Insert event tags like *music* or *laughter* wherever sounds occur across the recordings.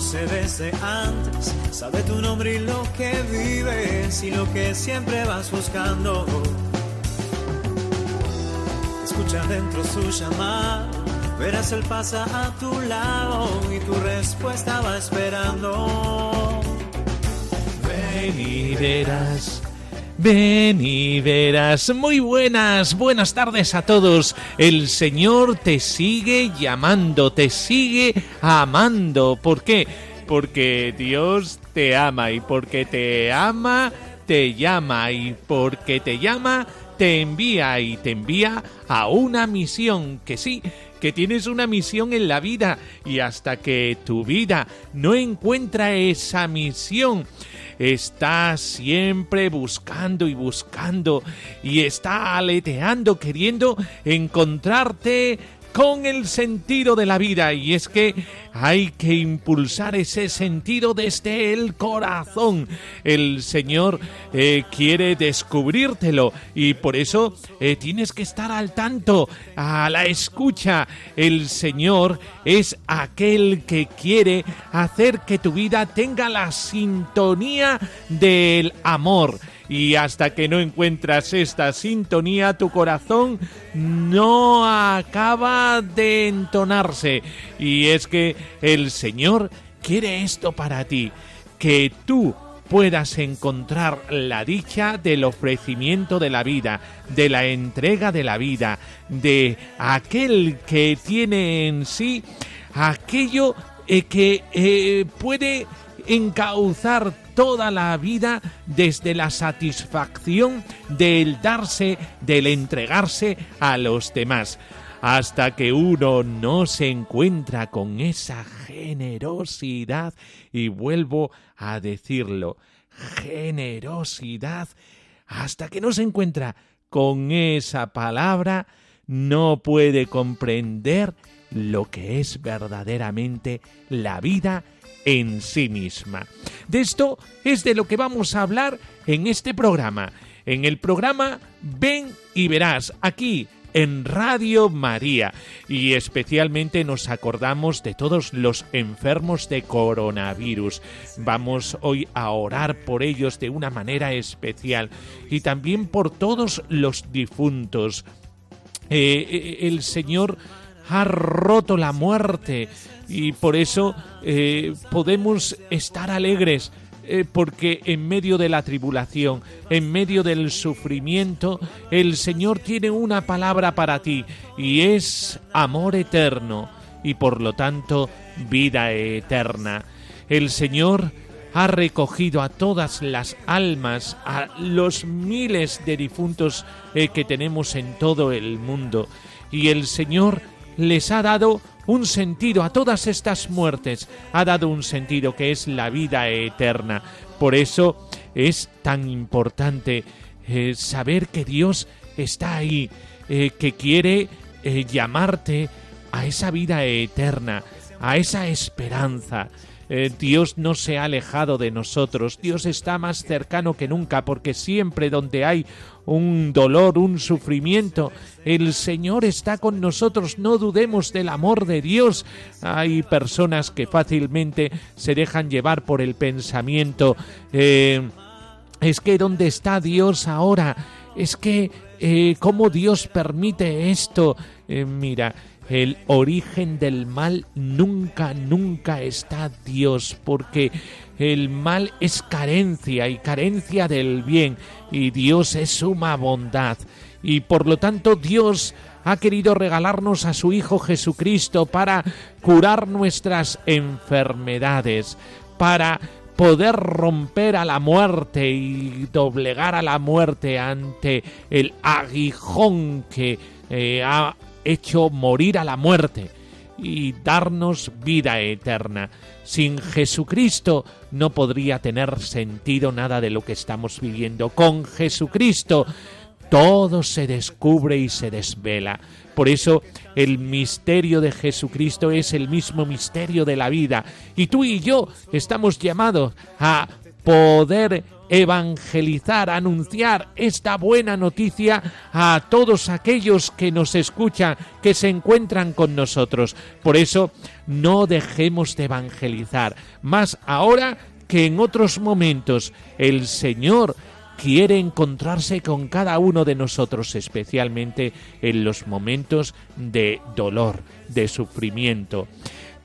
Conoce desde antes, sabe tu nombre y lo que vives y lo que siempre vas buscando. Escucha dentro su llamada, verás él pasa a tu lado y tu respuesta va esperando. Ven y verás. Ven y verás. Muy buenas, buenas tardes a todos. El Señor te sigue llamando, te sigue amando. ¿Por qué? Porque Dios te ama y porque te ama, te llama y porque te llama, te envía y te envía a una misión que sí, que tienes una misión en la vida y hasta que tu vida no encuentra esa misión, está siempre buscando y buscando y está aleteando queriendo encontrarte con el sentido de la vida y es que hay que impulsar ese sentido desde el corazón. El Señor eh, quiere descubrírtelo y por eso eh, tienes que estar al tanto, a la escucha. El Señor es aquel que quiere hacer que tu vida tenga la sintonía del amor y hasta que no encuentras esta sintonía, tu corazón no acaba de entonarse. Y es que el Señor quiere esto para ti, que tú puedas encontrar la dicha del ofrecimiento de la vida, de la entrega de la vida, de aquel que tiene en sí aquello eh, que eh, puede encauzar toda la vida desde la satisfacción del darse, del entregarse a los demás, hasta que uno no se encuentra con esa generosidad, y vuelvo a decirlo, generosidad, hasta que no se encuentra con esa palabra, no puede comprender lo que es verdaderamente la vida en sí misma. De esto es de lo que vamos a hablar en este programa, en el programa Ven y verás, aquí en Radio María y especialmente nos acordamos de todos los enfermos de coronavirus. Vamos hoy a orar por ellos de una manera especial y también por todos los difuntos. Eh, eh, el Señor ha roto la muerte y por eso eh, podemos estar alegres eh, porque en medio de la tribulación, en medio del sufrimiento, el Señor tiene una palabra para ti y es amor eterno y por lo tanto vida eterna. El Señor ha recogido a todas las almas, a los miles de difuntos eh, que tenemos en todo el mundo y el Señor les ha dado un sentido a todas estas muertes, ha dado un sentido que es la vida eterna. Por eso es tan importante eh, saber que Dios está ahí, eh, que quiere eh, llamarte a esa vida eterna, a esa esperanza. Dios no se ha alejado de nosotros, Dios está más cercano que nunca, porque siempre donde hay un dolor, un sufrimiento. El Señor está con nosotros, no dudemos del amor de Dios. Hay personas que fácilmente se dejan llevar por el pensamiento. Eh, es que ¿dónde está Dios ahora? Es que eh, ¿cómo Dios permite esto? Eh, mira, el origen del mal nunca, nunca está Dios, porque el mal es carencia y carencia del bien y Dios es suma bondad. Y por lo tanto Dios ha querido regalarnos a su Hijo Jesucristo para curar nuestras enfermedades, para poder romper a la muerte y doblegar a la muerte ante el aguijón que eh, ha hecho morir a la muerte y darnos vida eterna. Sin Jesucristo no podría tener sentido nada de lo que estamos viviendo. Con Jesucristo todo se descubre y se desvela. Por eso el misterio de Jesucristo es el mismo misterio de la vida. Y tú y yo estamos llamados a poder evangelizar, anunciar esta buena noticia a todos aquellos que nos escuchan, que se encuentran con nosotros. Por eso no dejemos de evangelizar, más ahora que en otros momentos. El Señor quiere encontrarse con cada uno de nosotros, especialmente en los momentos de dolor, de sufrimiento.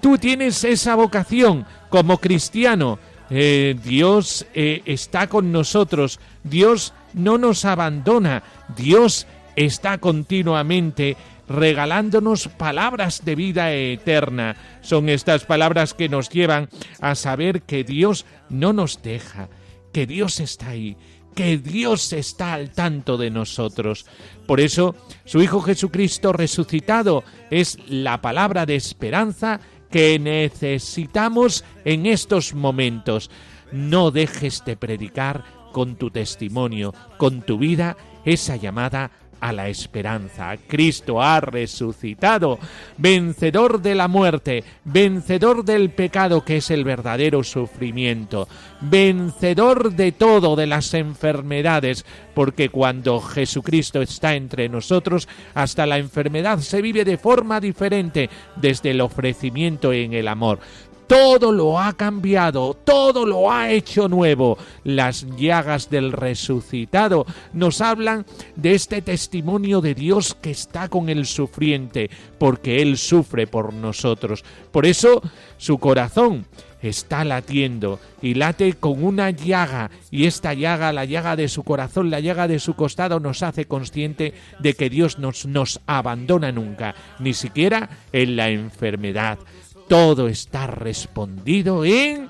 Tú tienes esa vocación como cristiano. Eh, Dios eh, está con nosotros. Dios no nos abandona. Dios está continuamente regalándonos palabras de vida eterna. Son estas palabras que nos llevan a saber que Dios no nos deja, que Dios está ahí, que Dios está al tanto de nosotros. Por eso, su Hijo Jesucristo resucitado es la palabra de esperanza que necesitamos en estos momentos. No dejes de predicar con tu testimonio, con tu vida, esa llamada a la esperanza. Cristo ha resucitado, vencedor de la muerte, vencedor del pecado que es el verdadero sufrimiento, vencedor de todo, de las enfermedades, porque cuando Jesucristo está entre nosotros, hasta la enfermedad se vive de forma diferente desde el ofrecimiento en el amor todo lo ha cambiado, todo lo ha hecho nuevo. Las llagas del resucitado nos hablan de este testimonio de Dios que está con el sufriente, porque Él sufre por nosotros. Por eso su corazón está latiendo y late con una llaga y esta llaga, la llaga de su corazón, la llaga de su costado nos hace consciente de que Dios nos, nos abandona nunca, ni siquiera en la enfermedad todo está respondido en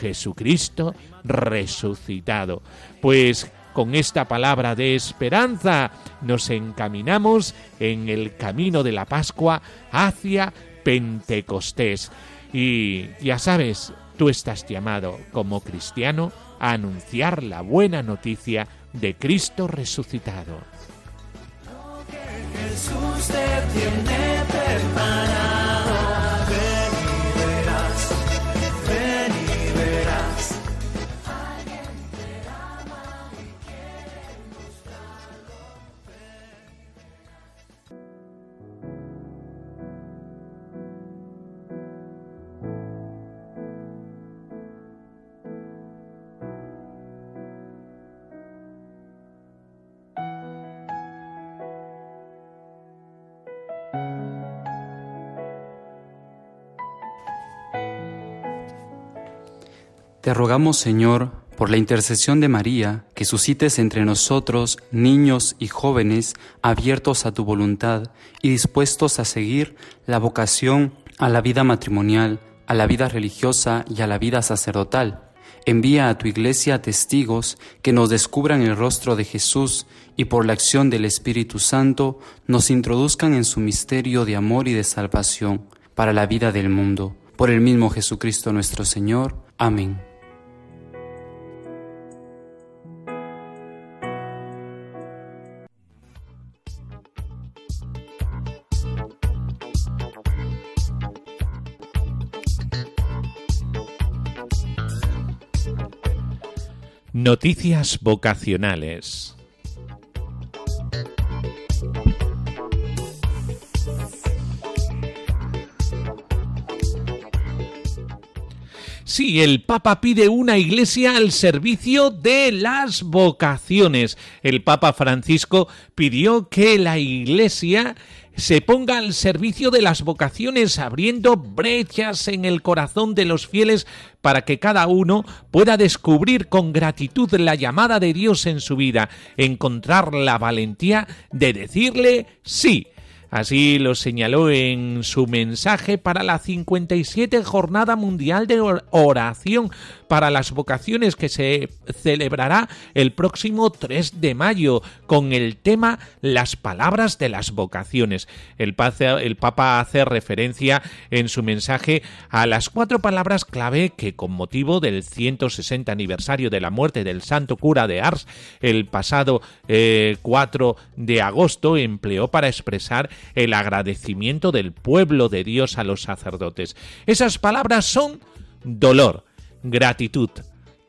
Jesucristo resucitado. Pues con esta palabra de esperanza nos encaminamos en el camino de la Pascua hacia Pentecostés. Y ya sabes, tú estás llamado como cristiano a anunciar la buena noticia de Cristo resucitado. Jesús te tiene Te rogamos, Señor, por la intercesión de María, que suscites entre nosotros niños y jóvenes abiertos a tu voluntad y dispuestos a seguir la vocación a la vida matrimonial, a la vida religiosa y a la vida sacerdotal. Envía a tu iglesia testigos que nos descubran el rostro de Jesús y por la acción del Espíritu Santo nos introduzcan en su misterio de amor y de salvación para la vida del mundo. Por el mismo Jesucristo nuestro Señor. Amén. Noticias vocacionales. Sí, el Papa pide una iglesia al servicio de las vocaciones. El Papa Francisco pidió que la iglesia se ponga al servicio de las vocaciones, abriendo brechas en el corazón de los fieles para que cada uno pueda descubrir con gratitud la llamada de Dios en su vida, encontrar la valentía de decirle sí. Así lo señaló en su mensaje para la 57 Jornada Mundial de Oración para las vocaciones que se celebrará el próximo 3 de mayo con el tema Las palabras de las vocaciones. El, el Papa hace referencia en su mensaje a las cuatro palabras clave que con motivo del 160 aniversario de la muerte del santo cura de Ars el pasado 4 eh, de agosto empleó para expresar el agradecimiento del pueblo de Dios a los sacerdotes. Esas palabras son dolor, gratitud,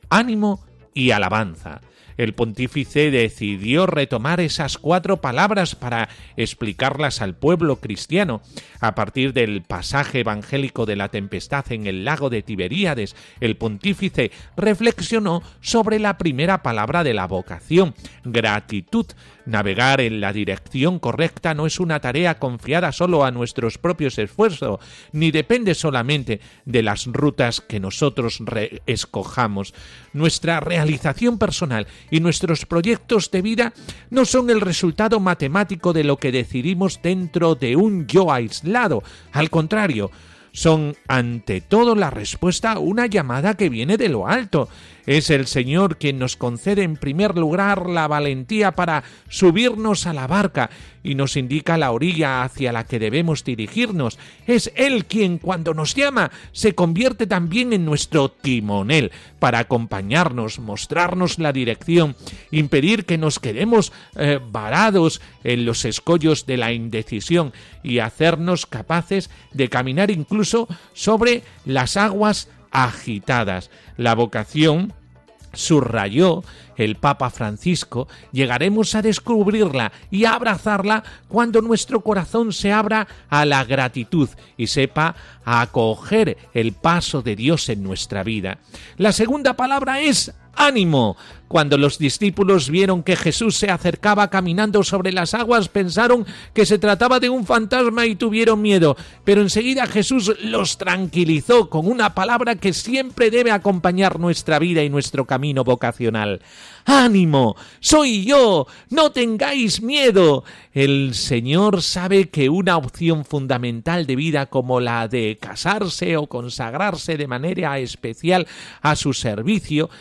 ánimo y alabanza el pontífice decidió retomar esas cuatro palabras para explicarlas al pueblo cristiano. A partir del pasaje evangélico de la tempestad en el lago de Tiberíades, el pontífice reflexionó sobre la primera palabra de la vocación, gratitud. Navegar en la dirección correcta no es una tarea confiada solo a nuestros propios esfuerzos, ni depende solamente de las rutas que nosotros escojamos. Nuestra realización personal y nuestros proyectos de vida no son el resultado matemático de lo que decidimos dentro de un yo aislado. Al contrario, son ante todo la respuesta a una llamada que viene de lo alto. Es el Señor quien nos concede en primer lugar la valentía para subirnos a la barca y nos indica la orilla hacia la que debemos dirigirnos. Es Él quien cuando nos llama se convierte también en nuestro timonel para acompañarnos, mostrarnos la dirección, impedir que nos quedemos eh, varados en los escollos de la indecisión y hacernos capaces de caminar incluso sobre las aguas agitadas. La vocación subrayó el Papa Francisco, llegaremos a descubrirla y a abrazarla cuando nuestro corazón se abra a la gratitud y sepa acoger el paso de Dios en nuestra vida. La segunda palabra es ánimo. Cuando los discípulos vieron que Jesús se acercaba caminando sobre las aguas, pensaron que se trataba de un fantasma y tuvieron miedo. Pero enseguida Jesús los tranquilizó con una palabra que siempre debe acompañar nuestra vida y nuestro camino vocacional. ánimo, soy yo, no tengáis miedo. El Señor sabe que una opción fundamental de vida como la de casarse o consagrarse de manera especial a su servicio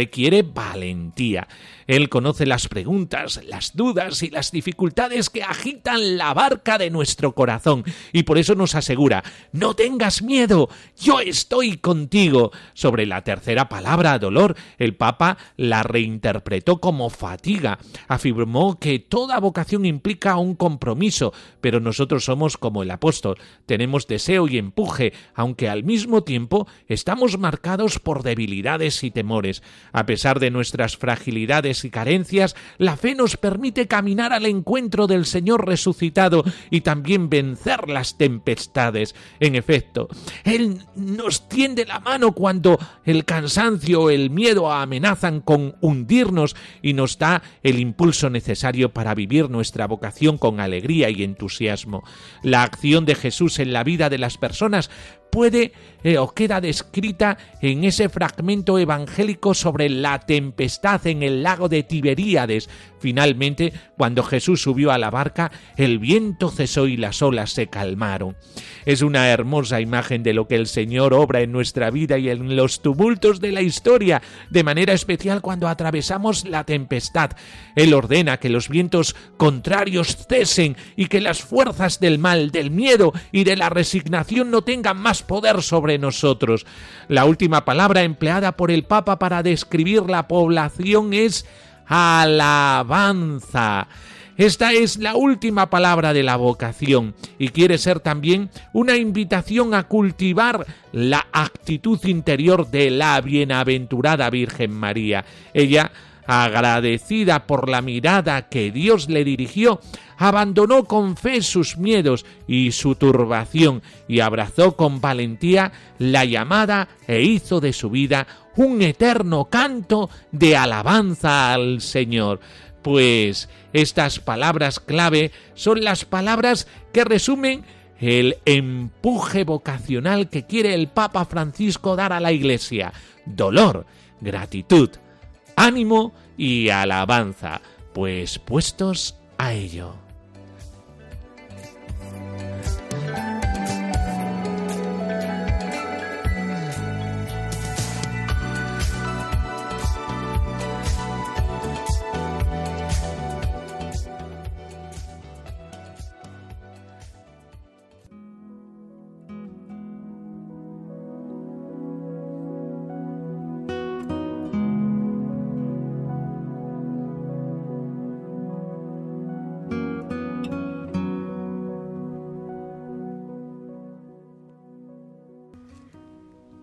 requiere valentía. Él conoce las preguntas, las dudas y las dificultades que agitan la barca de nuestro corazón y por eso nos asegura, no tengas miedo, yo estoy contigo. Sobre la tercera palabra, dolor, el Papa la reinterpretó como fatiga. Afirmó que toda vocación implica un compromiso, pero nosotros somos como el apóstol, tenemos deseo y empuje, aunque al mismo tiempo estamos marcados por debilidades y temores. A pesar de nuestras fragilidades y carencias, la fe nos permite caminar al encuentro del Señor resucitado y también vencer las tempestades. En efecto, Él nos tiende la mano cuando el cansancio o el miedo amenazan con hundirnos y nos da el impulso necesario para vivir nuestra vocación con alegría y entusiasmo. La acción de Jesús en la vida de las personas puede eh, o queda descrita en ese fragmento evangélico sobre la tempestad en el lago de Tiberíades. Finalmente, cuando Jesús subió a la barca, el viento cesó y las olas se calmaron. Es una hermosa imagen de lo que el Señor obra en nuestra vida y en los tumultos de la historia, de manera especial cuando atravesamos la tempestad. Él ordena que los vientos contrarios cesen y que las fuerzas del mal, del miedo y de la resignación no tengan más poder sobre nosotros. La última palabra empleada por el Papa para describir la población es alabanza. Esta es la última palabra de la vocación y quiere ser también una invitación a cultivar la actitud interior de la bienaventurada Virgen María. Ella agradecida por la mirada que Dios le dirigió, abandonó con fe sus miedos y su turbación y abrazó con valentía la llamada e hizo de su vida un eterno canto de alabanza al Señor. Pues estas palabras clave son las palabras que resumen el empuje vocacional que quiere el Papa Francisco dar a la Iglesia. Dolor, gratitud, ánimo y alabanza, pues puestos a ello.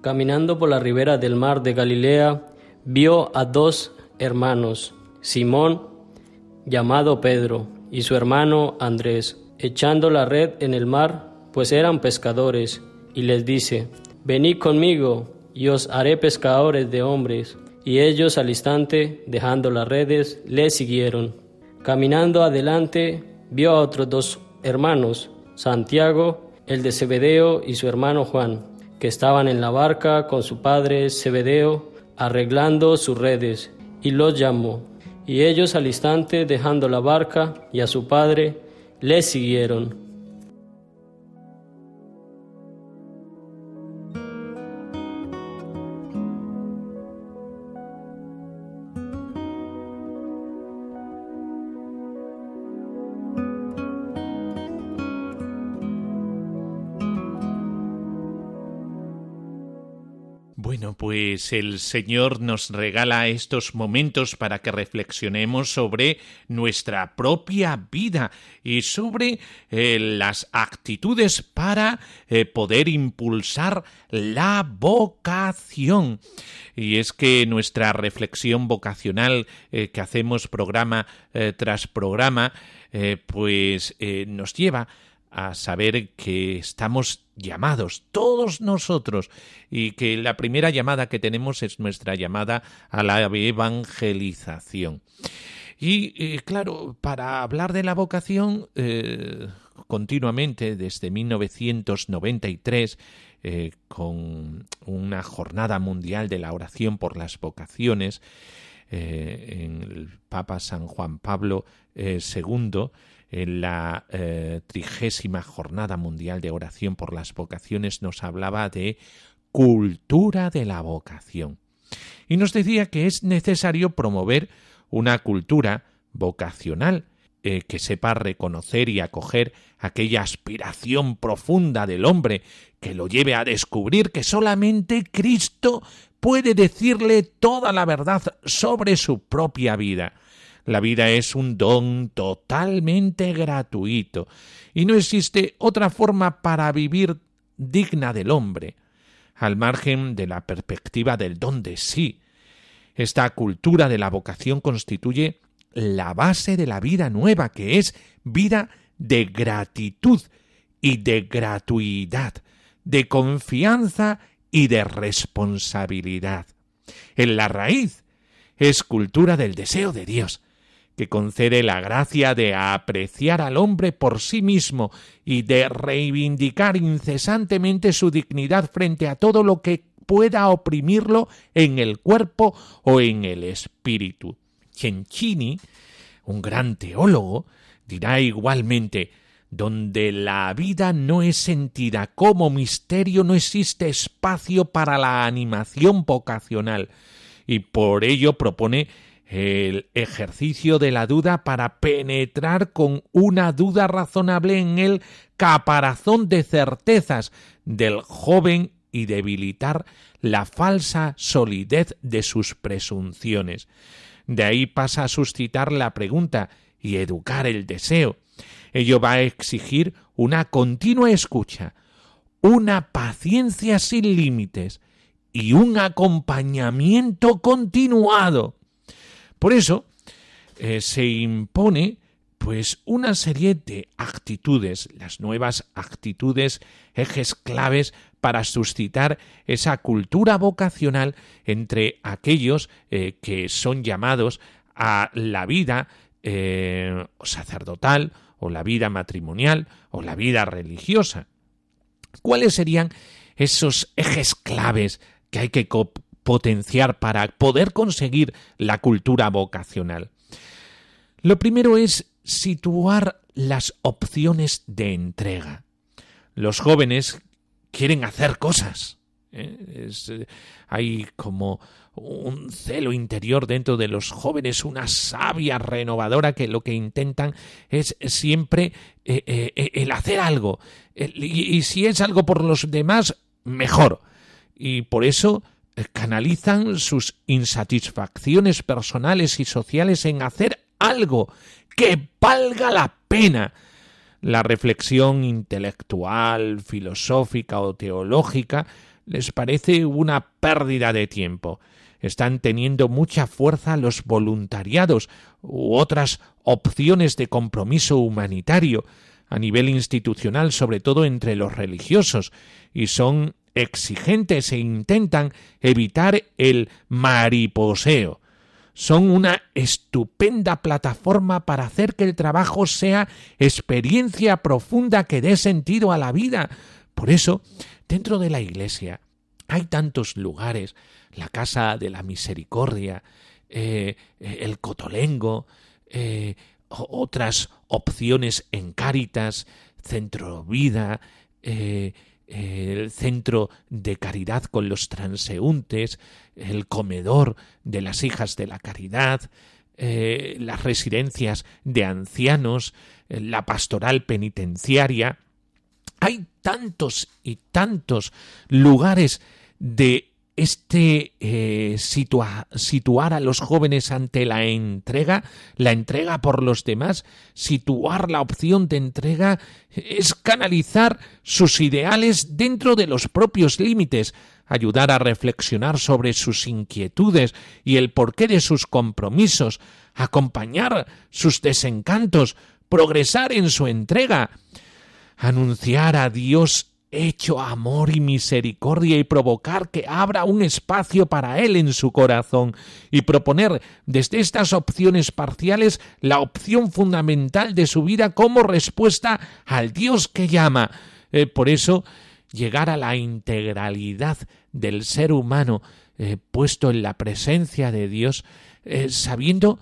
Caminando por la ribera del mar de Galilea, vio a dos hermanos, Simón, llamado Pedro, y su hermano Andrés, echando la red en el mar, pues eran pescadores, y les dice, Venid conmigo, y os haré pescadores de hombres. Y ellos al instante, dejando las redes, le siguieron. Caminando adelante, vio a otros dos hermanos, Santiago, el de Zebedeo, y su hermano Juan, que estaban en la barca con su padre Zebedeo, arreglando sus redes, y los llamó. Y ellos al instante, dejando la barca y a su padre, le siguieron. Pues el Señor nos regala estos momentos para que reflexionemos sobre nuestra propia vida y sobre eh, las actitudes para eh, poder impulsar la vocación. Y es que nuestra reflexión vocacional eh, que hacemos programa tras programa, pues nos lleva a saber que estamos llamados, todos nosotros, y que la primera llamada que tenemos es nuestra llamada a la evangelización. Y eh, claro, para hablar de la vocación, eh, continuamente desde 1993, eh, con una jornada mundial de la oración por las vocaciones, en el Papa San Juan Pablo II, en la eh, trigésima jornada mundial de oración por las vocaciones nos hablaba de cultura de la vocación. Y nos decía que es necesario promover una cultura vocacional eh, que sepa reconocer y acoger aquella aspiración profunda del hombre que lo lleve a descubrir que solamente Cristo puede decirle toda la verdad sobre su propia vida la vida es un don totalmente gratuito y no existe otra forma para vivir digna del hombre, al margen de la perspectiva del don de sí. Esta cultura de la vocación constituye la base de la vida nueva, que es vida de gratitud y de gratuidad, de confianza y de responsabilidad. En la raíz es cultura del deseo de Dios, que concede la gracia de apreciar al hombre por sí mismo y de reivindicar incesantemente su dignidad frente a todo lo que pueda oprimirlo en el cuerpo o en el espíritu. Cencini, un gran teólogo, dirá igualmente donde la vida no es sentida como misterio, no existe espacio para la animación vocacional, y por ello propone el ejercicio de la duda para penetrar con una duda razonable en el caparazón de certezas del joven y debilitar la falsa solidez de sus presunciones. De ahí pasa a suscitar la pregunta y educar el deseo. Ello va a exigir una continua escucha, una paciencia sin límites y un acompañamiento continuado. Por eso eh, se impone pues una serie de actitudes, las nuevas actitudes, ejes claves para suscitar esa cultura vocacional entre aquellos eh, que son llamados a la vida eh, sacerdotal o la vida matrimonial o la vida religiosa. ¿Cuáles serían esos ejes claves que hay que potenciar para poder conseguir la cultura vocacional? Lo primero es situar las opciones de entrega. Los jóvenes quieren hacer cosas. ¿eh? Eh, hay como un celo interior dentro de los jóvenes, una savia renovadora que lo que intentan es siempre eh, el hacer algo. y si es algo por los demás, mejor. Y por eso canalizan sus insatisfacciones personales y sociales en hacer algo que valga la pena. La reflexión intelectual, filosófica o teológica les parece una pérdida de tiempo. Están teniendo mucha fuerza los voluntariados u otras opciones de compromiso humanitario a nivel institucional, sobre todo entre los religiosos, y son exigentes e intentan evitar el mariposeo. Son una estupenda plataforma para hacer que el trabajo sea experiencia profunda que dé sentido a la vida. Por eso, dentro de la Iglesia hay tantos lugares, la Casa de la Misericordia, eh, eh, el Cotolengo, eh, otras opciones en Cáritas, Centro Vida, el centro de caridad con los transeúntes, el comedor de las hijas de la caridad, eh, las residencias de ancianos, eh, la pastoral penitenciaria. Hay tantos y tantos lugares de este eh, situar a los jóvenes ante la entrega, la entrega por los demás, situar la opción de entrega es canalizar sus ideales dentro de los propios límites, ayudar a reflexionar sobre sus inquietudes y el porqué de sus compromisos, acompañar sus desencantos, progresar en su entrega, anunciar a Dios hecho amor y misericordia y provocar que abra un espacio para Él en su corazón y proponer desde estas opciones parciales la opción fundamental de su vida como respuesta al Dios que llama. Eh, por eso, llegar a la integralidad del ser humano eh, puesto en la presencia de Dios, eh, sabiendo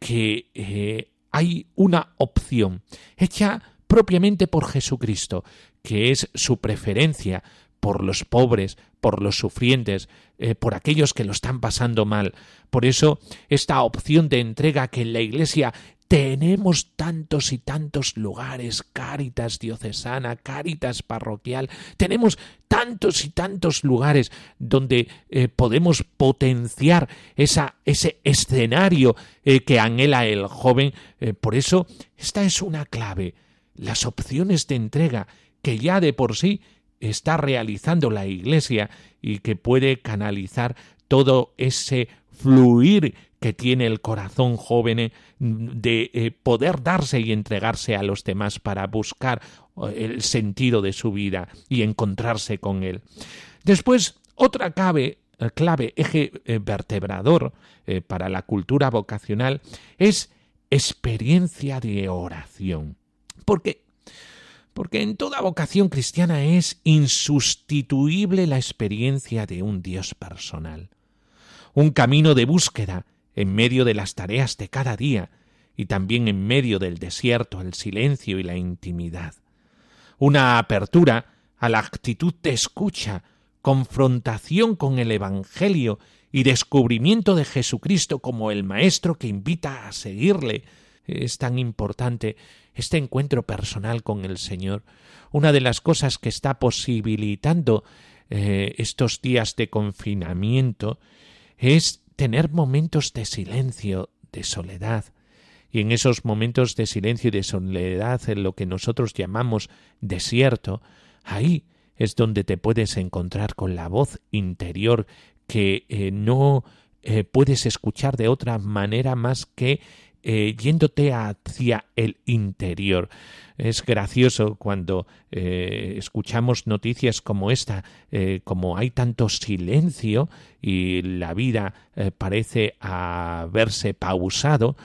que hay una opción hecha propiamente por Jesucristo, que es su preferencia por los pobres, por los sufrientes, eh, por aquellos que lo están pasando mal. Por eso, esta opción de entrega que en la Iglesia tenemos tantos y tantos lugares, Cáritas diocesana, Cáritas parroquial, tenemos tantos y tantos lugares donde eh, podemos potenciar esa, ese escenario eh, que anhela el joven. por eso, esta es una clave. Las opciones de entrega que ya de por sí está realizando la Iglesia y que puede canalizar todo ese fluir que tiene el corazón joven de eh, poder darse y entregarse a los demás para buscar eh, el sentido de su vida y encontrarse con él. Después, otra clave, eh, clave eje vertebrador para la cultura vocacional es experiencia de oración. Porque porque en toda vocación cristiana es insustituible la experiencia de un Dios personal, un camino de búsqueda en medio de las tareas de cada día y también en medio del desierto, el silencio y la intimidad, una apertura a la actitud de escucha, confrontación con el Evangelio y descubrimiento de Jesucristo como el Maestro que invita a seguirle. Es tan importante este encuentro personal con el Señor, una de las cosas que está posibilitando eh, estos días de confinamiento es tener momentos de silencio, de soledad. Y en esos momentos de silencio y de soledad, en lo que nosotros llamamos desierto, ahí es donde te puedes encontrar con la voz interior que eh, no eh, puedes escuchar de otra manera más que eh, yéndote hacia el interior. Es gracioso cuando eh, escuchamos noticias como esta, eh, como hay tanto silencio y la vida parece haberse pausado,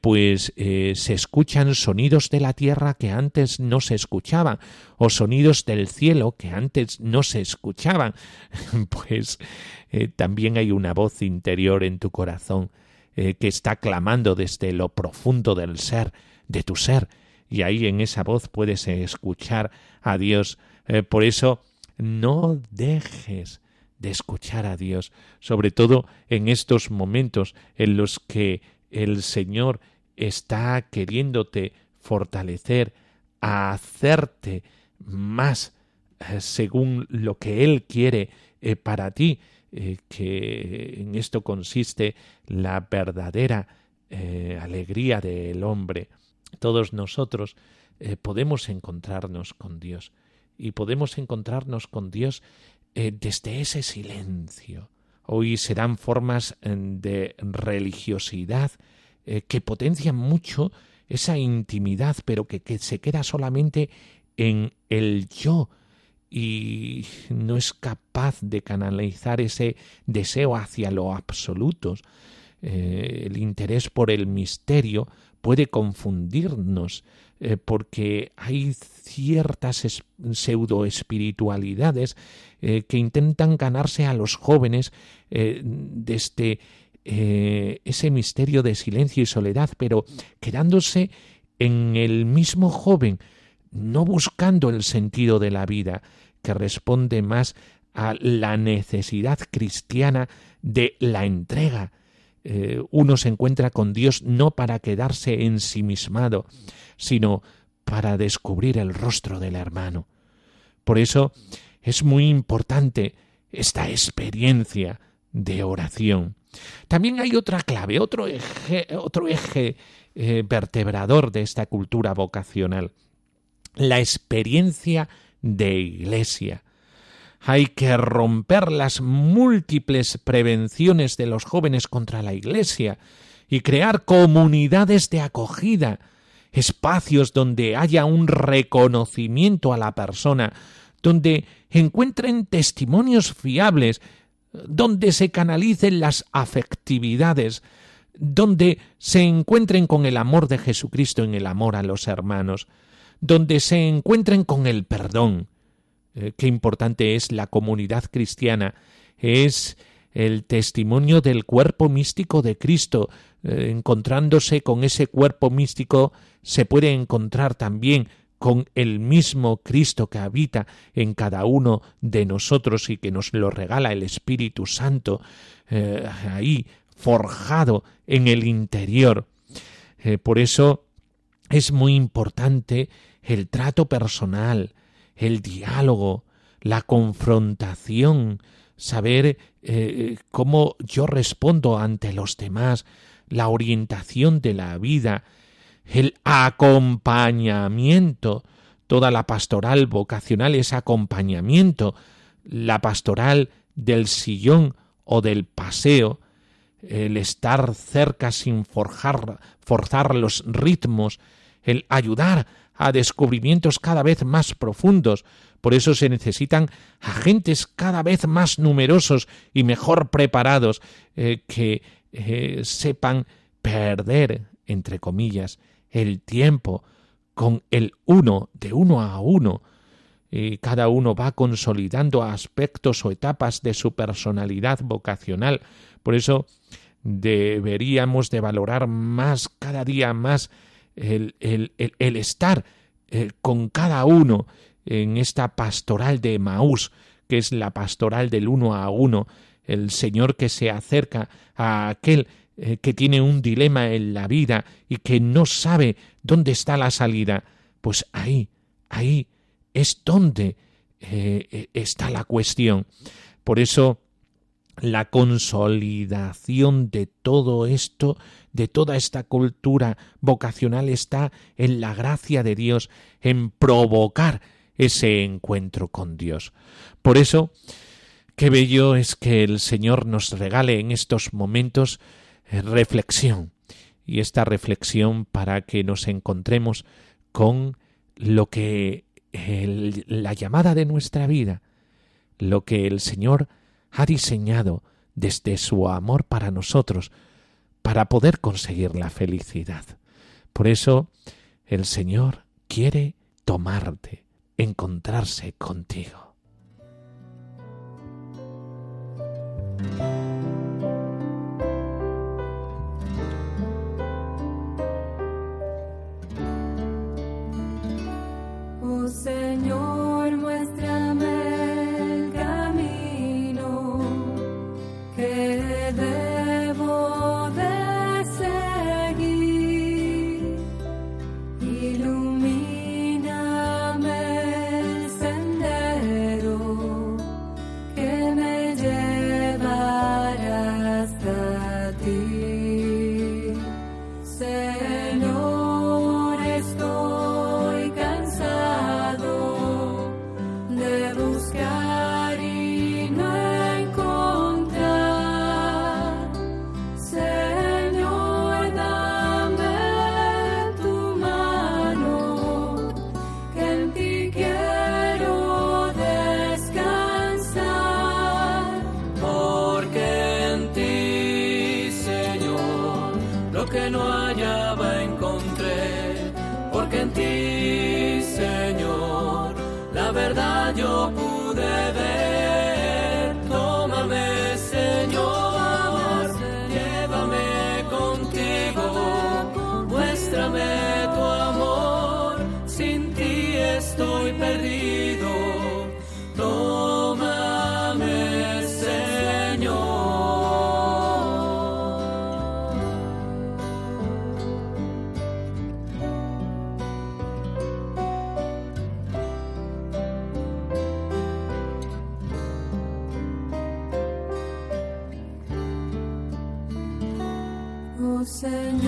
pues se escuchan sonidos de la tierra que antes no se escuchaban, o sonidos del cielo que antes no se escuchaban. *laughs* pues también hay una voz interior en tu corazón eh, que está clamando desde lo profundo del ser, de tu ser, y ahí en esa voz puedes escuchar a Dios. Eh, por eso, no dejes de escuchar a Dios, sobre todo en estos momentos en los que el Señor está queriéndote fortalecer, a hacerte más eh, según lo que Él quiere para ti, eh, que en esto consiste la verdadera eh, alegría del hombre. Todos nosotros eh, podemos encontrarnos con Dios y podemos encontrarnos con Dios desde ese silencio. Hoy se dan formas de religiosidad que potencian mucho esa intimidad, pero que se queda solamente en el yo y no es capaz de canalizar ese deseo hacia lo absoluto. el interés por el misterio puede confundirnos eh, porque hay ciertas pseudo espiritualidades eh, que intentan ganarse a los jóvenes eh, desde ese misterio de silencio y soledad, pero quedándose en el mismo joven, no buscando el sentido de la vida, que responde más a la necesidad cristiana de la entrega, eh, uno se encuentra con Dios no para quedarse ensimismado, sino para descubrir el rostro del hermano. Por eso es muy importante esta experiencia de oración. También hay otra clave, otro eje, eh, vertebrador de esta cultura vocacional, la experiencia de iglesia. Hay que romper las múltiples prevenciones de los jóvenes contra la Iglesia y crear comunidades de acogida, espacios donde haya un reconocimiento a la persona, donde encuentren testimonios fiables, donde se canalicen las afectividades, donde se encuentren con el amor de Jesucristo en el amor a los hermanos, donde se encuentren con el perdón, eh, qué importante es la comunidad cristiana, es el testimonio del cuerpo místico de Cristo. Eh, encontrándose con ese cuerpo místico se puede encontrar también con el mismo Cristo que habita en cada uno de nosotros y que nos lo regala el Espíritu Santo eh, ahí forjado en el interior. por eso es muy importante el trato personal, el diálogo, la confrontación, saber eh, cómo yo respondo ante los demás, la orientación de la vida, el acompañamiento. Toda la pastoral vocacional es acompañamiento. La pastoral del sillón o del paseo, el estar cerca sin forjar, forzar los ritmos, el ayudar a descubrimientos cada vez más profundos. Por eso se necesitan agentes cada vez más numerosos y mejor preparados eh, que eh, sepan perder, entre comillas, el tiempo con el uno, de uno a uno. Y cada uno va consolidando aspectos o etapas de su personalidad vocacional. Por eso deberíamos de valorar más, cada día más, el, el, estar eh, con cada uno en esta pastoral de Maús, que es la pastoral del uno a uno, el Señor que se acerca a aquel eh, que tiene un dilema en la vida y que no sabe dónde está la salida, pues ahí, ahí es donde eh, está la cuestión. Por eso la consolidación de todo esto, de toda esta cultura vocacional está en la gracia de Dios, en provocar ese encuentro con Dios. Por eso, qué bello es que el Señor nos regale en estos momentos eh, reflexión, y esta reflexión para que nos encontremos con lo que la llamada de nuestra vida, lo que el Señor ha diseñado desde su amor para nosotros, para poder conseguir la felicidad. Por eso el Señor quiere tomarte, encontrarse contigo. Seigneur.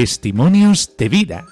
Testimonios de vida.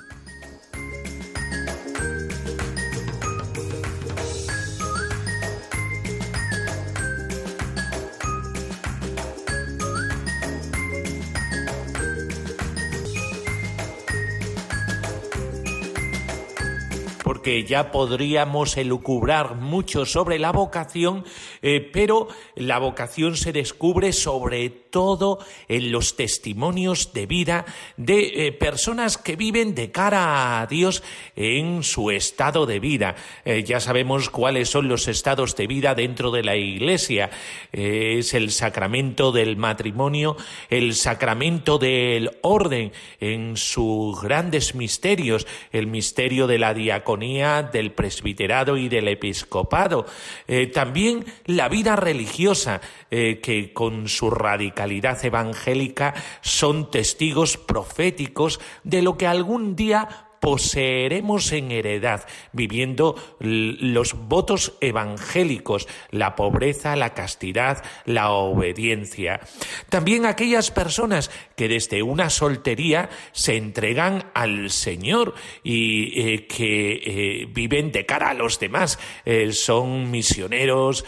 porque ya podríamos elucubrar mucho sobre la vocación, eh, pero la vocación se descubre sobre todo en los testimonios de vida de eh, personas que viven de cara a Dios en su estado de vida. Eh, ya sabemos cuáles son los estados de vida dentro de la Iglesia. Es el sacramento del matrimonio, el sacramento del orden en sus grandes misterios, el misterio de la diaconía, del presbiterado y del episcopado. También la vida religiosa, eh, que con su radicalidad evangélica son testigos proféticos de lo que algún día poseeremos en heredad, viviendo los votos evangélicos, la pobreza, la castidad, la obediencia. También aquellas personas que desde una soltería se entregan al Señor y eh, que eh, viven de cara a los demás. Eh, son misioneros,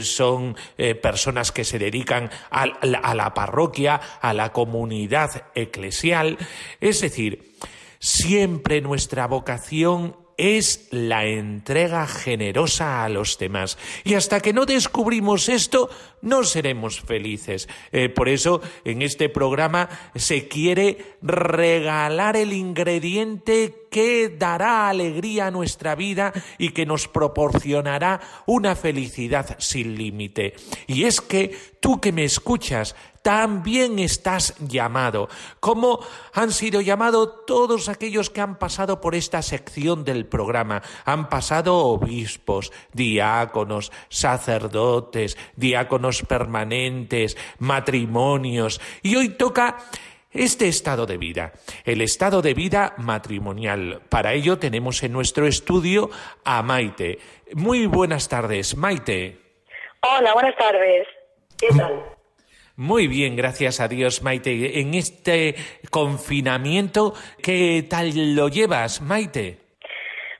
son personas que se dedican a, a la parroquia, a la comunidad eclesial. Es decir, Siempre nuestra vocación es la entrega generosa a los demás. Y hasta que no descubrimos esto, no seremos felices. Eh, por eso, en este programa se quiere regalar el ingrediente que dará alegría a nuestra vida y que nos proporcionará una felicidad sin límite. Y es que tú que me escuchas, también estás llamado, como han sido llamados todos aquellos que han pasado por esta sección del programa. Han pasado obispos, diáconos, sacerdotes, diáconos permanentes, matrimonios. Y hoy toca este estado de vida, el estado de vida matrimonial. Para ello tenemos en nuestro estudio a Maite. Muy buenas tardes, Maite. Hola, buenas tardes. ¿Qué tal? Muy bien, gracias a Dios, Maite. En este confinamiento, ¿qué tal lo llevas, Maite?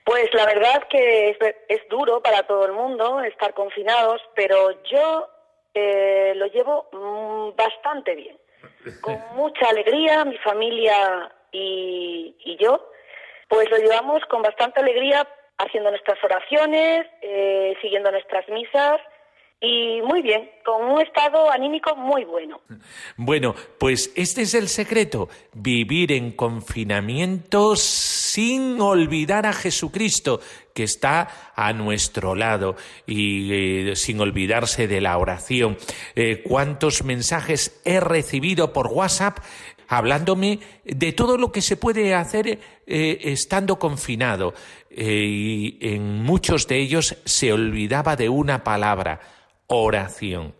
Pues la verdad que es, es duro para todo el mundo estar confinados, pero yo eh, lo llevo mm, bastante bien. Con mucha alegría, mi familia y, yo, pues lo llevamos con bastante alegría haciendo nuestras oraciones, eh, siguiendo nuestras misas y muy bien, con un estado anímico muy bueno. Bueno, pues este es el secreto, vivir en confinamiento sin olvidar a Jesucristo, que está a nuestro lado y eh, sin olvidarse de la oración. Eh, ¿Cuántos mensajes he recibido por WhatsApp hablándome de todo lo que se puede hacer eh, estando confinado? y en muchos de ellos se olvidaba de una palabra, oración.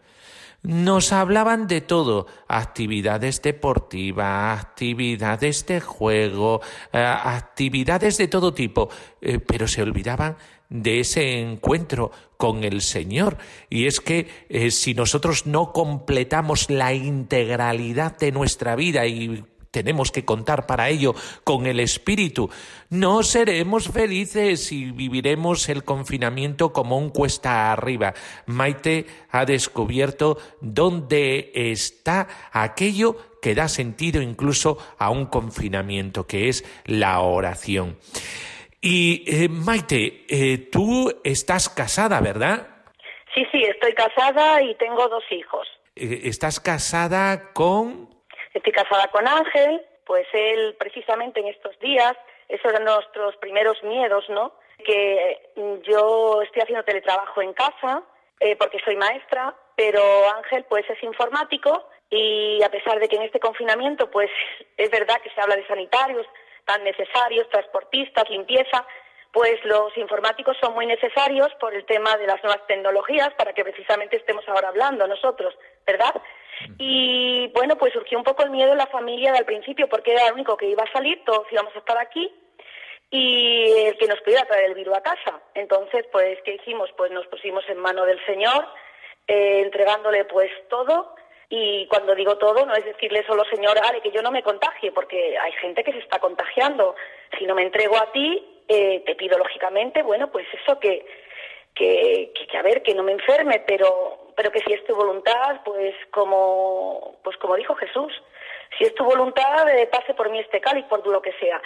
Nos hablaban de todo, actividades deportivas, actividades de juego, eh, actividades de todo tipo, eh, pero se olvidaban de ese encuentro con el Señor. Y es que eh, si nosotros no completamos la integralidad de nuestra vida y tenemos que contar para ello con el Espíritu. No seremos felices y viviremos el confinamiento como un cuesta arriba. Maite ha descubierto dónde está aquello que da sentido incluso a un confinamiento, que es la oración. Y eh, Maite, eh, tú estás casada, ¿verdad? Sí, sí, estoy casada y tengo dos hijos. Eh, ¿Estás casada con...? Estoy casada con Ángel, pues él precisamente en estos días, esos eran nuestros primeros miedos, ¿no? Que mm, yo estoy haciendo teletrabajo en casa eh, porque soy maestra, pero Ángel pues es informático y a pesar de que en este confinamiento pues es verdad que se habla de sanitarios tan necesarios, transportistas, limpieza, pues los informáticos son muy necesarios por el tema de las nuevas tecnologías para que precisamente estemos ahora hablando nosotros, ¿verdad? Y bueno, pues surgió un poco el miedo en la familia al principio porque era el único que iba a salir, todos íbamos a estar aquí y el que nos pudiera traer el virus a casa. Entonces, pues, ¿qué hicimos? Pues nos pusimos en mano del Señor, eh, entregándole pues todo. Y cuando digo todo, no es decirle solo, Señor, Ale, que yo no me contagie, porque hay gente que se está contagiando. Si no me entrego a ti, eh, te pido lógicamente, bueno, pues eso que, que, que, que, a ver, que no me enferme, pero, pero que si es tu voluntad, pues como, pues como dijo Jesús, si es tu voluntad, eh, pase por mí este cáliz, por lo que sea.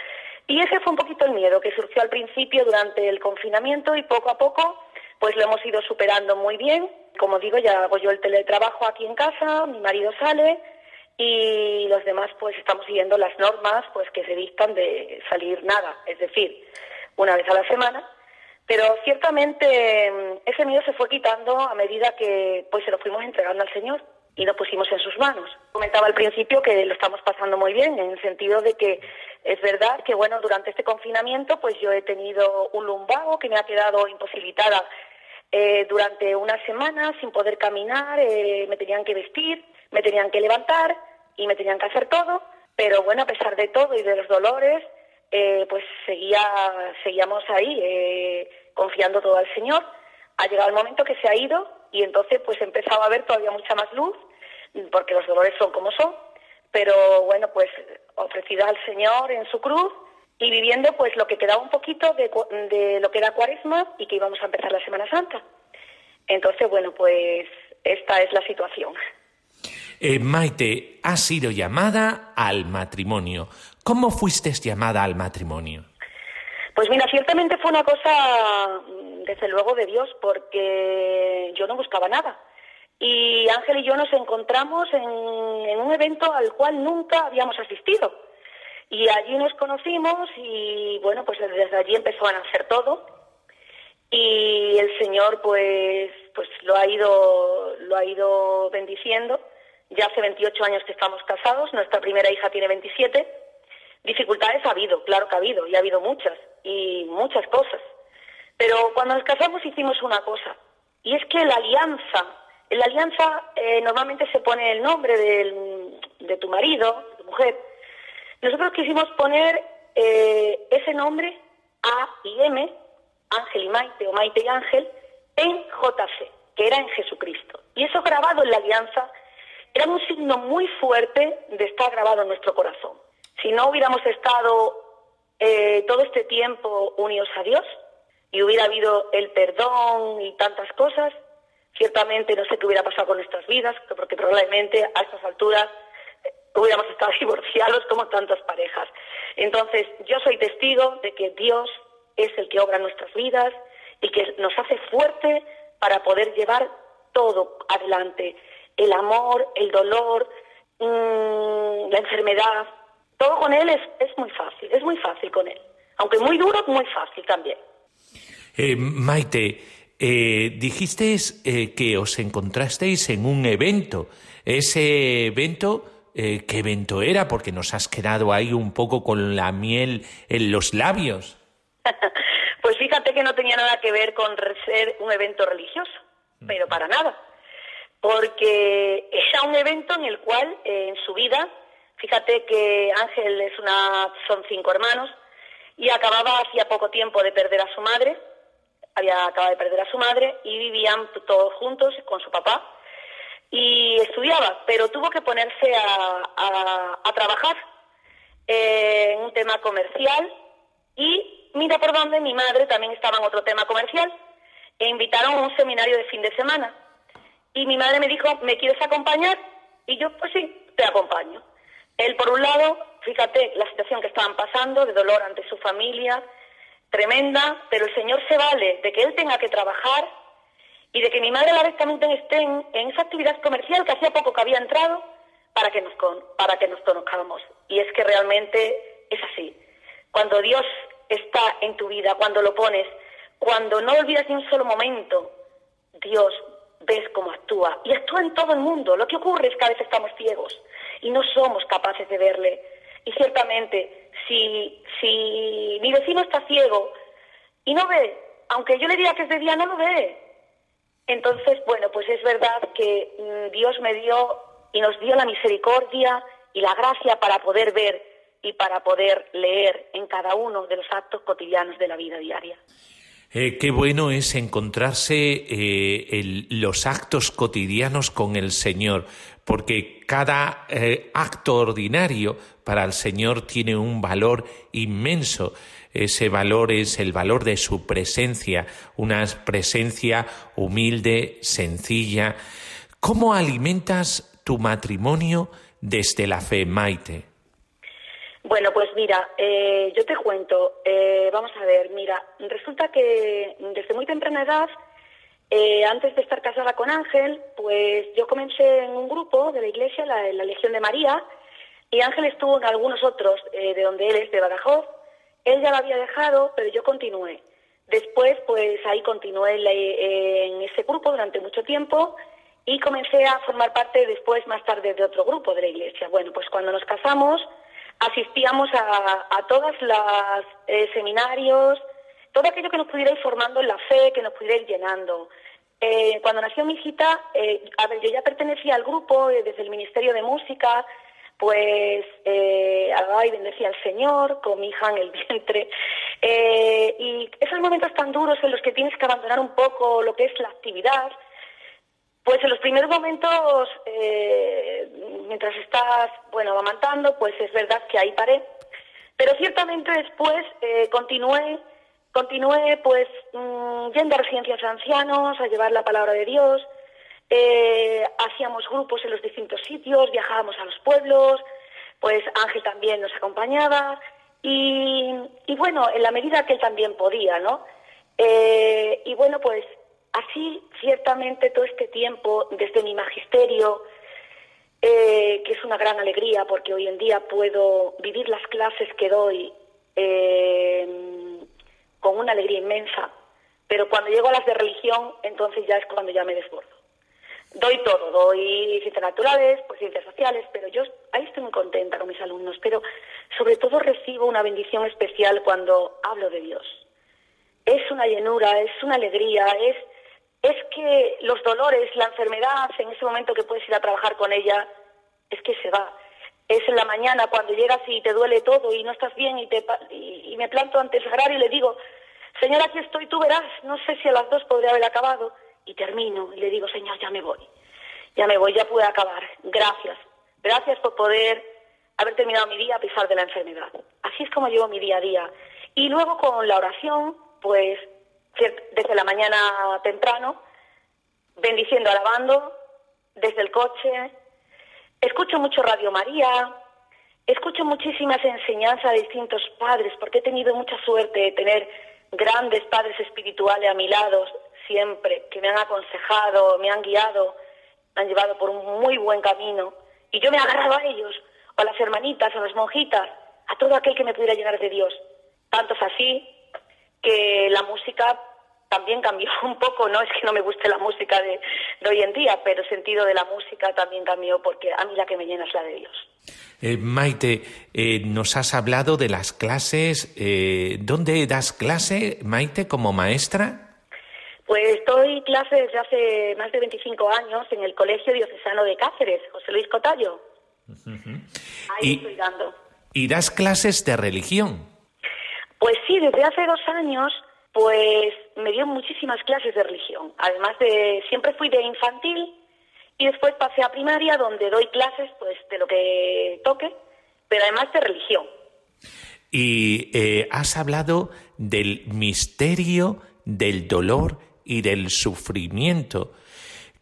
Y ese fue un poquito el miedo que surgió al principio durante el confinamiento y poco a poco, pues lo hemos ido superando muy bien. Como digo, ya hago yo el teletrabajo aquí en casa, mi marido sale y los demás pues estamos siguiendo las normas pues que se dictan de salir nada, es decir, una vez a la semana pero ciertamente mm, ese miedo se fue quitando a medida que pues se lo fuimos entregando al Señor y lo pusimos en sus manos. Comentaba al principio que lo estamos pasando muy bien, en el sentido de que es verdad que bueno, durante este confinamiento pues yo he tenido un lumbago que me ha quedado imposibilitada eh, durante una semana sin poder caminar, eh, me tenían que vestir, me tenían que levantar y me tenían que hacer todo, pero bueno, a pesar de todo y de los dolores, eh, pues seguía, seguíamos ahí, eh, confiando todo al Señor. Ha llegado el momento que se ha ido y entonces pues he empezado a ver todavía mucha más luz, porque los dolores son como son, pero bueno, pues ofrecida al Señor en su cruz y viviendo pues lo que quedaba un poquito de, de lo que era cuaresma y que íbamos a empezar la Semana Santa. Entonces, bueno, pues esta es la situación. Eh, Maite, has sido llamada al matrimonio. ¿Cómo fuiste llamada al matrimonio? Pues mira, ciertamente fue una cosa, desde luego, de Dios, porque yo no buscaba nada. Y Ángel y yo nos encontramos en, en un evento al cual nunca habíamos asistido. Y allí nos conocimos y bueno, pues desde allí empezó a nacer todo. Y el Señor pues, pues lo ha ido, lo ha ido bendiciendo. Ya hace 28 años que estamos casados, nuestra primera hija tiene 27 Dificultades ha habido, claro que ha habido, y ha habido muchas, y muchas cosas. Pero cuando nos casamos hicimos una cosa, y es que la alianza, en la alianza eh, normalmente se pone el nombre del, de tu marido, de tu mujer. Nosotros quisimos poner eh, ese nombre A y M, Ángel y Maite o Maite y Ángel, en JC, que era en Jesucristo. Y eso grabado en la alianza era un signo muy fuerte de estar grabado en nuestro corazón. Si no hubiéramos estado eh, todo este tiempo unidos a Dios y hubiera habido el perdón y tantas cosas, ciertamente no sé qué hubiera pasado con nuestras vidas, porque probablemente a estas alturas eh, hubiéramos estado *laughs* divorciados como tantas parejas. Entonces, yo soy testigo de que Dios es el que obra nuestras vidas y que nos hace fuerte para poder llevar todo adelante. El amor, el dolor, mm, la enfermedad, todo con Él es, es muy fácil, es muy fácil con Él. Aunque muy duro, muy fácil también. Eh, Maite, eh, dijisteis eh, que os encontrasteis en un evento. Ese evento, eh, ¿qué evento era? Porque nos has quedado ahí un poco con la miel en los labios. *laughs* Pues fíjate que no tenía nada que ver con ser un evento religioso, pero para nada. Porque era un evento en el cual, eh, en su vida, fíjate que Ángel es una, son cinco hermanos, y acababa hacía poco tiempo de perder a su madre, había acabado de perder a su madre, y vivían todos juntos con su papá, y estudiaba, pero tuvo que ponerse a, a- trabajar en un tema comercial y mira por dónde mi madre también estaba en otro tema comercial e invitaron a un seminario de fin de semana y mi madre me dijo ¿me quieres acompañar? y yo pues sí, te acompaño él por un lado, fíjate la situación que estaban pasando de dolor ante su familia tremenda, pero el Señor se vale de que él tenga que trabajar y de que mi madre a la vez también esté en, esa actividad comercial que hacía poco que había entrado para que nos con- para que nos conozcamos. Y es que realmente es así. Cuando Dios está en tu vida, cuando lo pones, cuando no olvidas ni un solo momento, Dios ves cómo actúa y actúa en todo el mundo. Lo que ocurre es que a veces estamos ciegos y no somos capaces de verle. Y ciertamente, si, si mi vecino está ciego y no ve, aunque yo le diga que es de día, no lo ve. Entonces, bueno, pues es verdad que mm, Dios me dio y nos dio la misericordia y la gracia para poder ver y para poder leer en cada uno de los actos cotidianos de la vida diaria. Eh, qué bueno es encontrarse eh, los actos cotidianos con el Señor, porque cada eh, acto ordinario para el Señor tiene un valor inmenso. Ese valor es el valor de su presencia, una presencia humilde, sencilla. ¿Cómo alimentas tu matrimonio desde la fe, Maite? Bueno, pues mira, eh, yo te cuento, eh, vamos a ver, mira, resulta que desde muy temprana edad, eh, antes de estar casada con Ángel, pues yo comencé en un grupo de la iglesia, la, la Legión de María, y Ángel estuvo en algunos otros, eh, de donde él es, de Badajoz. Él ya lo había dejado, pero yo continué. Después, pues ahí continué la- en ese grupo durante mucho tiempo y comencé a formar parte después, más tarde, de otro grupo de la iglesia. Bueno, pues cuando nos casamos, asistíamos a, a todas las eh, seminarios, todo aquello que nos pudiera ir formando en la fe, que nos pudiera ir llenando. Eh, cuando nació mi hijita, eh, a ver, yo ya pertenecía al grupo eh, desde el Ministerio de Música, pues eh, y bendecía al Señor con mi hija en el *laughs* vientre. Eh, y esos momentos tan duros en los que tienes que abandonar un poco lo que es la actividad, pues en los primeros momentos, eh, mientras estás, bueno, amamantando, pues es verdad que ahí paré. Pero ciertamente después eh, continué, pues mm, yendo a residencias de ancianos, a llevar la palabra de Dios, eh, hacíamos grupos en los distintos sitios, viajábamos a los pueblos, pues Ángel también nos acompañaba y, y bueno, en la medida que él también podía, ¿no? Eh, y bueno, pues así ciertamente todo este tiempo, desde mi magisterio, eh, que es una gran alegría porque hoy en día puedo vivir las clases que doy eh, con una alegría inmensa, pero cuando llego a las de religión, entonces ya es cuando ya me desbordo. Doy todo, doy ciencias naturales, pues ciencias sociales, pero yo ahí estoy muy contenta con mis alumnos, pero sobre todo recibo una bendición especial cuando hablo de Dios. Es una llenura, es una alegría, es, es que los dolores, la enfermedad, en ese momento que puedes ir a trabajar con ella, es que se va. es en la mañana cuando llegas y te duele todo y no estás bien y, te, y, me planto ante el sagrario y le digo, Señor, aquí estoy, tú verás, no sé si a las dos podré haber acabado. Y termino y le digo, Señor, ya me voy, ya me voy, ya pude acabar. Gracias, gracias por poder haber terminado mi día a pesar de la enfermedad. Así es como llevo mi día a día. Y luego con la oración, pues desde la mañana temprano, bendiciendo, alabando, desde el coche, Escucho mucho Radio María, escucho muchísimas enseñanzas de distintos padres, porque he tenido mucha suerte de tener grandes padres espirituales a mi lado siempre, que me han aconsejado, me han guiado, me han llevado por un muy buen camino. Y yo me he agarrado a ellos, o a las hermanitas, o a las monjitas, a todo aquel que me pudiera llegar de Dios. Tanto es así que la música también cambió *laughs* un poco, no es que no me guste la música de, de hoy en día, pero el sentido de la música también cambió porque a mí la que me llena es la de Dios. Eh, Maite, eh, nos has hablado de las clases. eh, ¿Dónde das clase, Maite, como maestra? Pues doy clases desde hace más de 25 años en el Colegio Diocesano de Cáceres, José Luis Cotallo. Ahí Y- estoy dando. Y das clases de religión. Pues sí, desde hace dos años, pues me dio muchísimas clases de religión. Además de, siempre fui de infantil y después pasé a primaria donde doy clases pues de lo que toque, pero además de religión. Y eh, has hablado del misterio del dolor y del sufrimiento,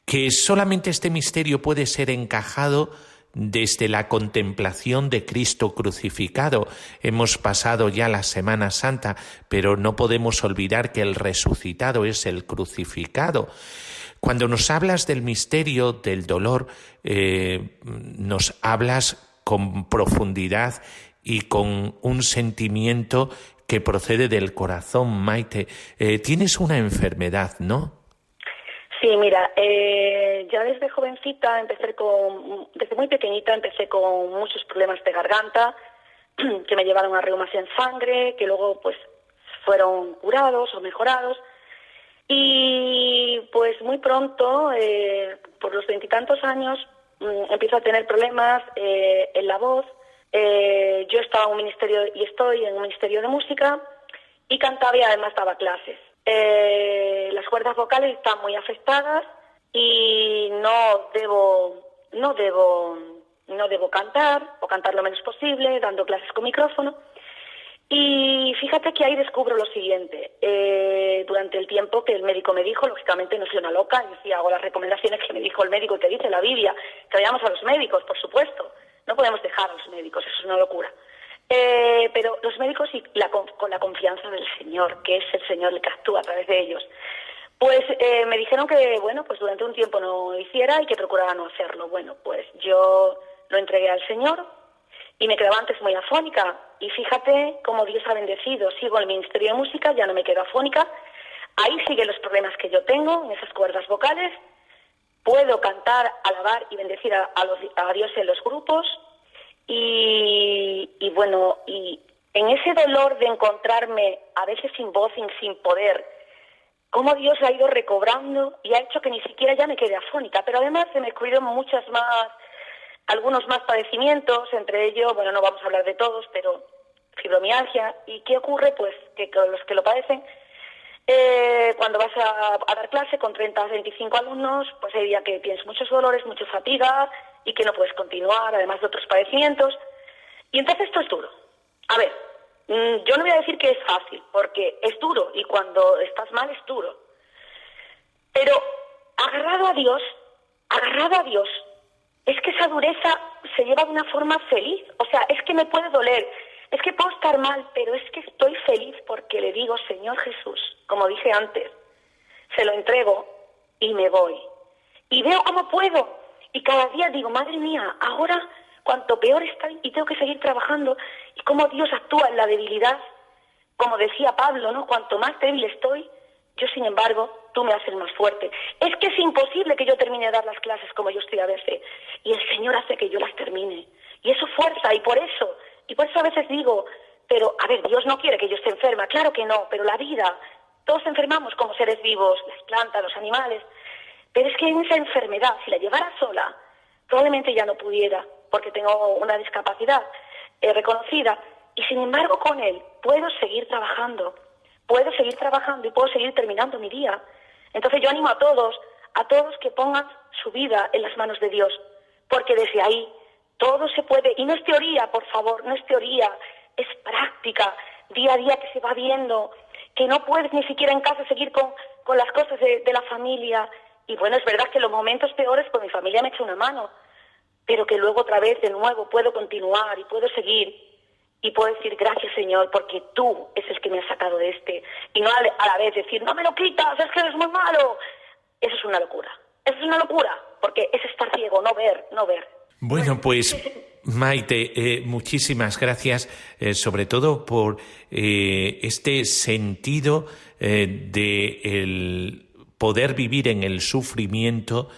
que solamente este misterio puede ser encajado desde la contemplación de Cristo crucificado. Hemos pasado ya la Semana Santa, pero no podemos olvidar que el resucitado es el crucificado. Cuando nos hablas del misterio del dolor, eh, nos hablas con profundidad y con un sentimiento que procede del corazón, Maite. Eh, tienes una enfermedad, ¿no? Sí, mira, eh, ya desde jovencita empecé con, desde muy pequeñita empecé con muchos problemas de garganta *clears throat* que me llevaron a reumas en sangre, que luego pues fueron curados o mejorados. Y pues muy pronto, eh, por los veintitantos años, mm, empiezo a tener problemas eh, en la voz. Eh, yo estaba en un ministerio y estoy en un ministerio de música y cantaba y además daba clases. Eh, las cuerdas vocales están muy afectadas y no debo, no debo, no debo cantar o cantar lo menos posible, dando clases con micrófono. Y fíjate que ahí descubro lo siguiente. Eh, durante el tiempo que el médico me dijo, lógicamente no soy una loca, y hago las recomendaciones que me dijo el médico y que dice la Biblia, que vayamos a los médicos, por supuesto. No podemos dejar a los médicos, eso es una locura. Eh, pero los médicos y la, con, la confianza del Señor, que es el Señor el que actúa a través de ellos, pues eh, me dijeron que, bueno, pues durante un tiempo no hiciera y que procurara no hacerlo. Bueno, pues yo lo entregué al Señor y me quedaba antes muy afónica. Y fíjate cómo Dios ha bendecido. Sigo el Ministerio de Música, ya no me quedo afónica. Ahí siguen los problemas que yo tengo en esas cuerdas vocales. Puedo cantar, alabar y bendecir a Dios en los grupos. Y, bueno, y en ese dolor de encontrarme a veces sin voz y sin poder, cómo Dios ha ido recobrando y ha hecho que ni siquiera ya me quede afónica. Pero además se me descubrieron muchas más, algunos más padecimientos, entre ellos, bueno, no vamos a hablar de todos, pero fibromialgia. ¿Y qué ocurre? Pues que con los que lo padecen, eh, cuando vas a, a, dar clase con 30 o 25 alumnos, pues hay día que tienes muchos dolores, mucha fatiga y que no puedes continuar, además de otros padecimientos. Y entonces esto es duro. A ver, mmm, yo no voy a decir que es fácil, porque es duro y cuando estás mal es duro. Pero agarrado a Dios, agarrado a Dios, es que esa dureza se lleva de una forma feliz. O sea, es que me puede doler, es que puedo estar mal, pero es que estoy feliz porque le digo, Señor Jesús, como dije antes, se lo entrego y me voy. Y veo cómo puedo. Y cada día digo, madre mía, ahora cuanto peor estoy y tengo que seguir trabajando. Y cómo Dios actúa en la debilidad. Como decía Pablo, ¿no? Cuanto más débil estoy, yo sin embargo, tú me haces más fuerte. Es que es imposible que yo termine de dar las clases como yo estoy a veces. Y el Señor hace que yo las termine. Y eso fuerza, y por eso, y por eso a veces digo, pero a ver, Dios no quiere que yo esté enferma, claro que no, pero la vida, todos enfermamos como seres vivos, las plantas, los animales. Pero es que esa enfermedad, si la llevara sola, probablemente ya no pudiera. porque tengo una discapacidad eh, reconocida, y sin embargo con él puedo seguir trabajando, puedo seguir trabajando y puedo seguir terminando mi día. Entonces yo animo a todos, a todos que pongan su vida en las manos de Dios, porque desde ahí todo se puede, y no es teoría, por favor, no es teoría, es práctica, día a día que se va viendo, que no puedes ni siquiera en casa seguir con, con las cosas de la familia. Y bueno, es verdad que en los momentos peores, pues mi familia me echa una mano, pero que luego otra vez de nuevo puedo continuar y puedo seguir y puedo decir gracias Señor porque tú es el que me ha sacado de este y no a la- a la vez decir no me lo quitas, es que eres muy malo. Eso es una locura, eso es una locura porque es estar ciego, no ver, no ver. Bueno, pues *laughs* Maite, eh, muchísimas gracias, eh, sobre todo por eh, este sentido eh, de el poder vivir en el sufrimiento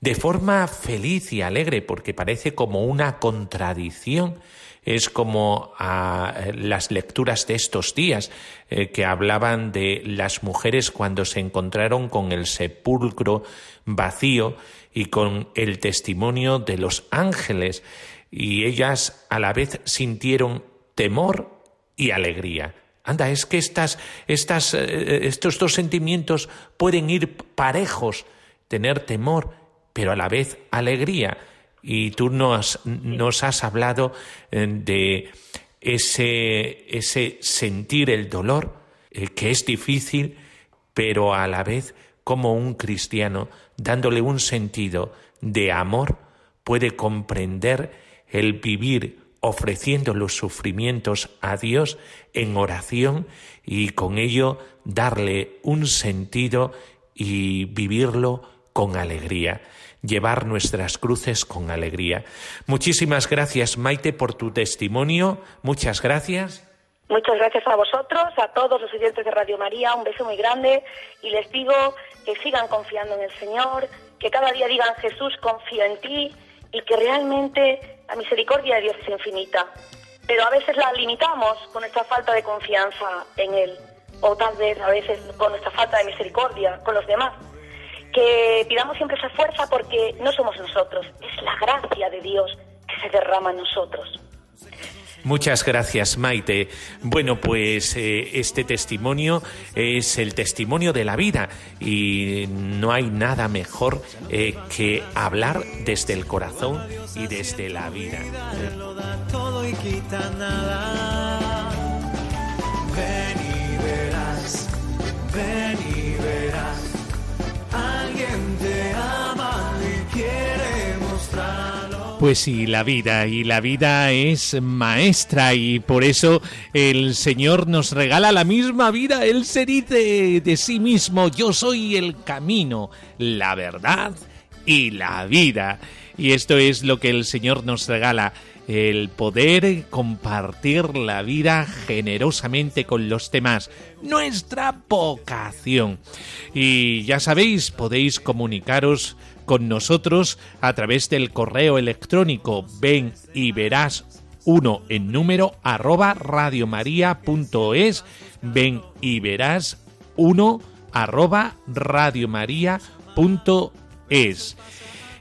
de forma feliz y alegre, porque parece como una contradicción. Es como a las lecturas de estos días eh, que hablaban de las mujeres cuando se encontraron con el sepulcro vacío y con el testimonio de los ángeles y ellas a la vez sintieron temor y alegría. Anda, es que estas, estas, eh, estos dos sentimientos pueden ir parejos, tener temor, pero a la vez alegría. Y tú nos, has hablado eh, de ese, ese sentir el dolor, eh, que es difícil, pero a la vez como un cristiano, dándole un sentido de amor, puede comprender el vivir ofreciendo los sufrimientos a Dios en oración y con ello darle un sentido y vivirlo con alegría, llevar nuestras cruces con alegría. Muchísimas gracias Maite por tu testimonio, muchas gracias. Muchas gracias a vosotros, a todos los oyentes de Radio María, un beso muy grande y les digo que sigan confiando en el Señor, que cada día digan Jesús, confío en ti y que realmente la misericordia de Dios es infinita. Pero a veces la limitamos con nuestra falta de confianza en Él o tal vez a veces con nuestra falta de misericordia con los demás. Que pidamos siempre esa fuerza porque no somos nosotros, es la gracia de Dios que se derrama en nosotros. Muchas gracias, Maite. Bueno, pues eh, este testimonio es el testimonio de la vida y no hay nada mejor eh, que hablar desde el corazón y desde la vida. Alguien te ama y quiere mostrarlo. Pues sí, la vida, y la vida es maestra, y por eso el Señor nos regala la misma vida. Él se dice de sí mismo, yo soy el camino, la verdad y la vida. Y esto es lo que el Señor nos regala, el poder compartir la vida generosamente con los demás, nuestra vocación. Y ya sabéis, podéis comunicaros con nosotros a través del correo electrónico ven y verás uno en número arroba radiomaria.es ven y verás uno arroba radiomaria.es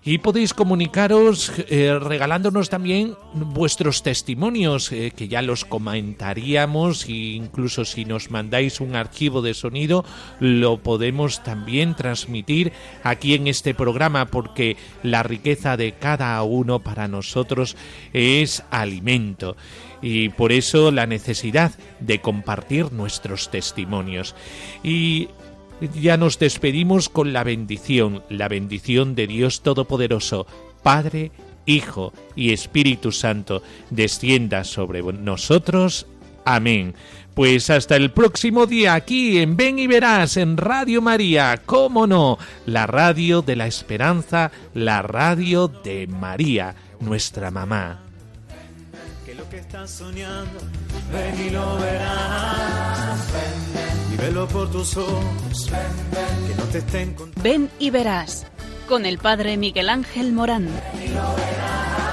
y podéis comunicaros eh, regalándonos también vuestros testimonios, eh, que ya los comentaríamos, e incluso si nos mandáis un archivo de sonido, lo podemos también transmitir aquí en este programa, porque la riqueza de cada uno para nosotros es alimento y por eso la necesidad de compartir nuestros testimonios. Y ya nos despedimos con la bendición, la bendición de Dios Todopoderoso, Padre, Hijo y Espíritu Santo, descienda sobre nosotros. Amén. Pues hasta el próximo día aquí en Ven y Verás en Radio María, cómo no, la radio de la esperanza, la radio de María, nuestra mamá. Estás soñando, ven y lo verás. Y velo por tus ojos, que no te estén. Ven y verás con el padre Miguel Ángel Morán. y lo verás.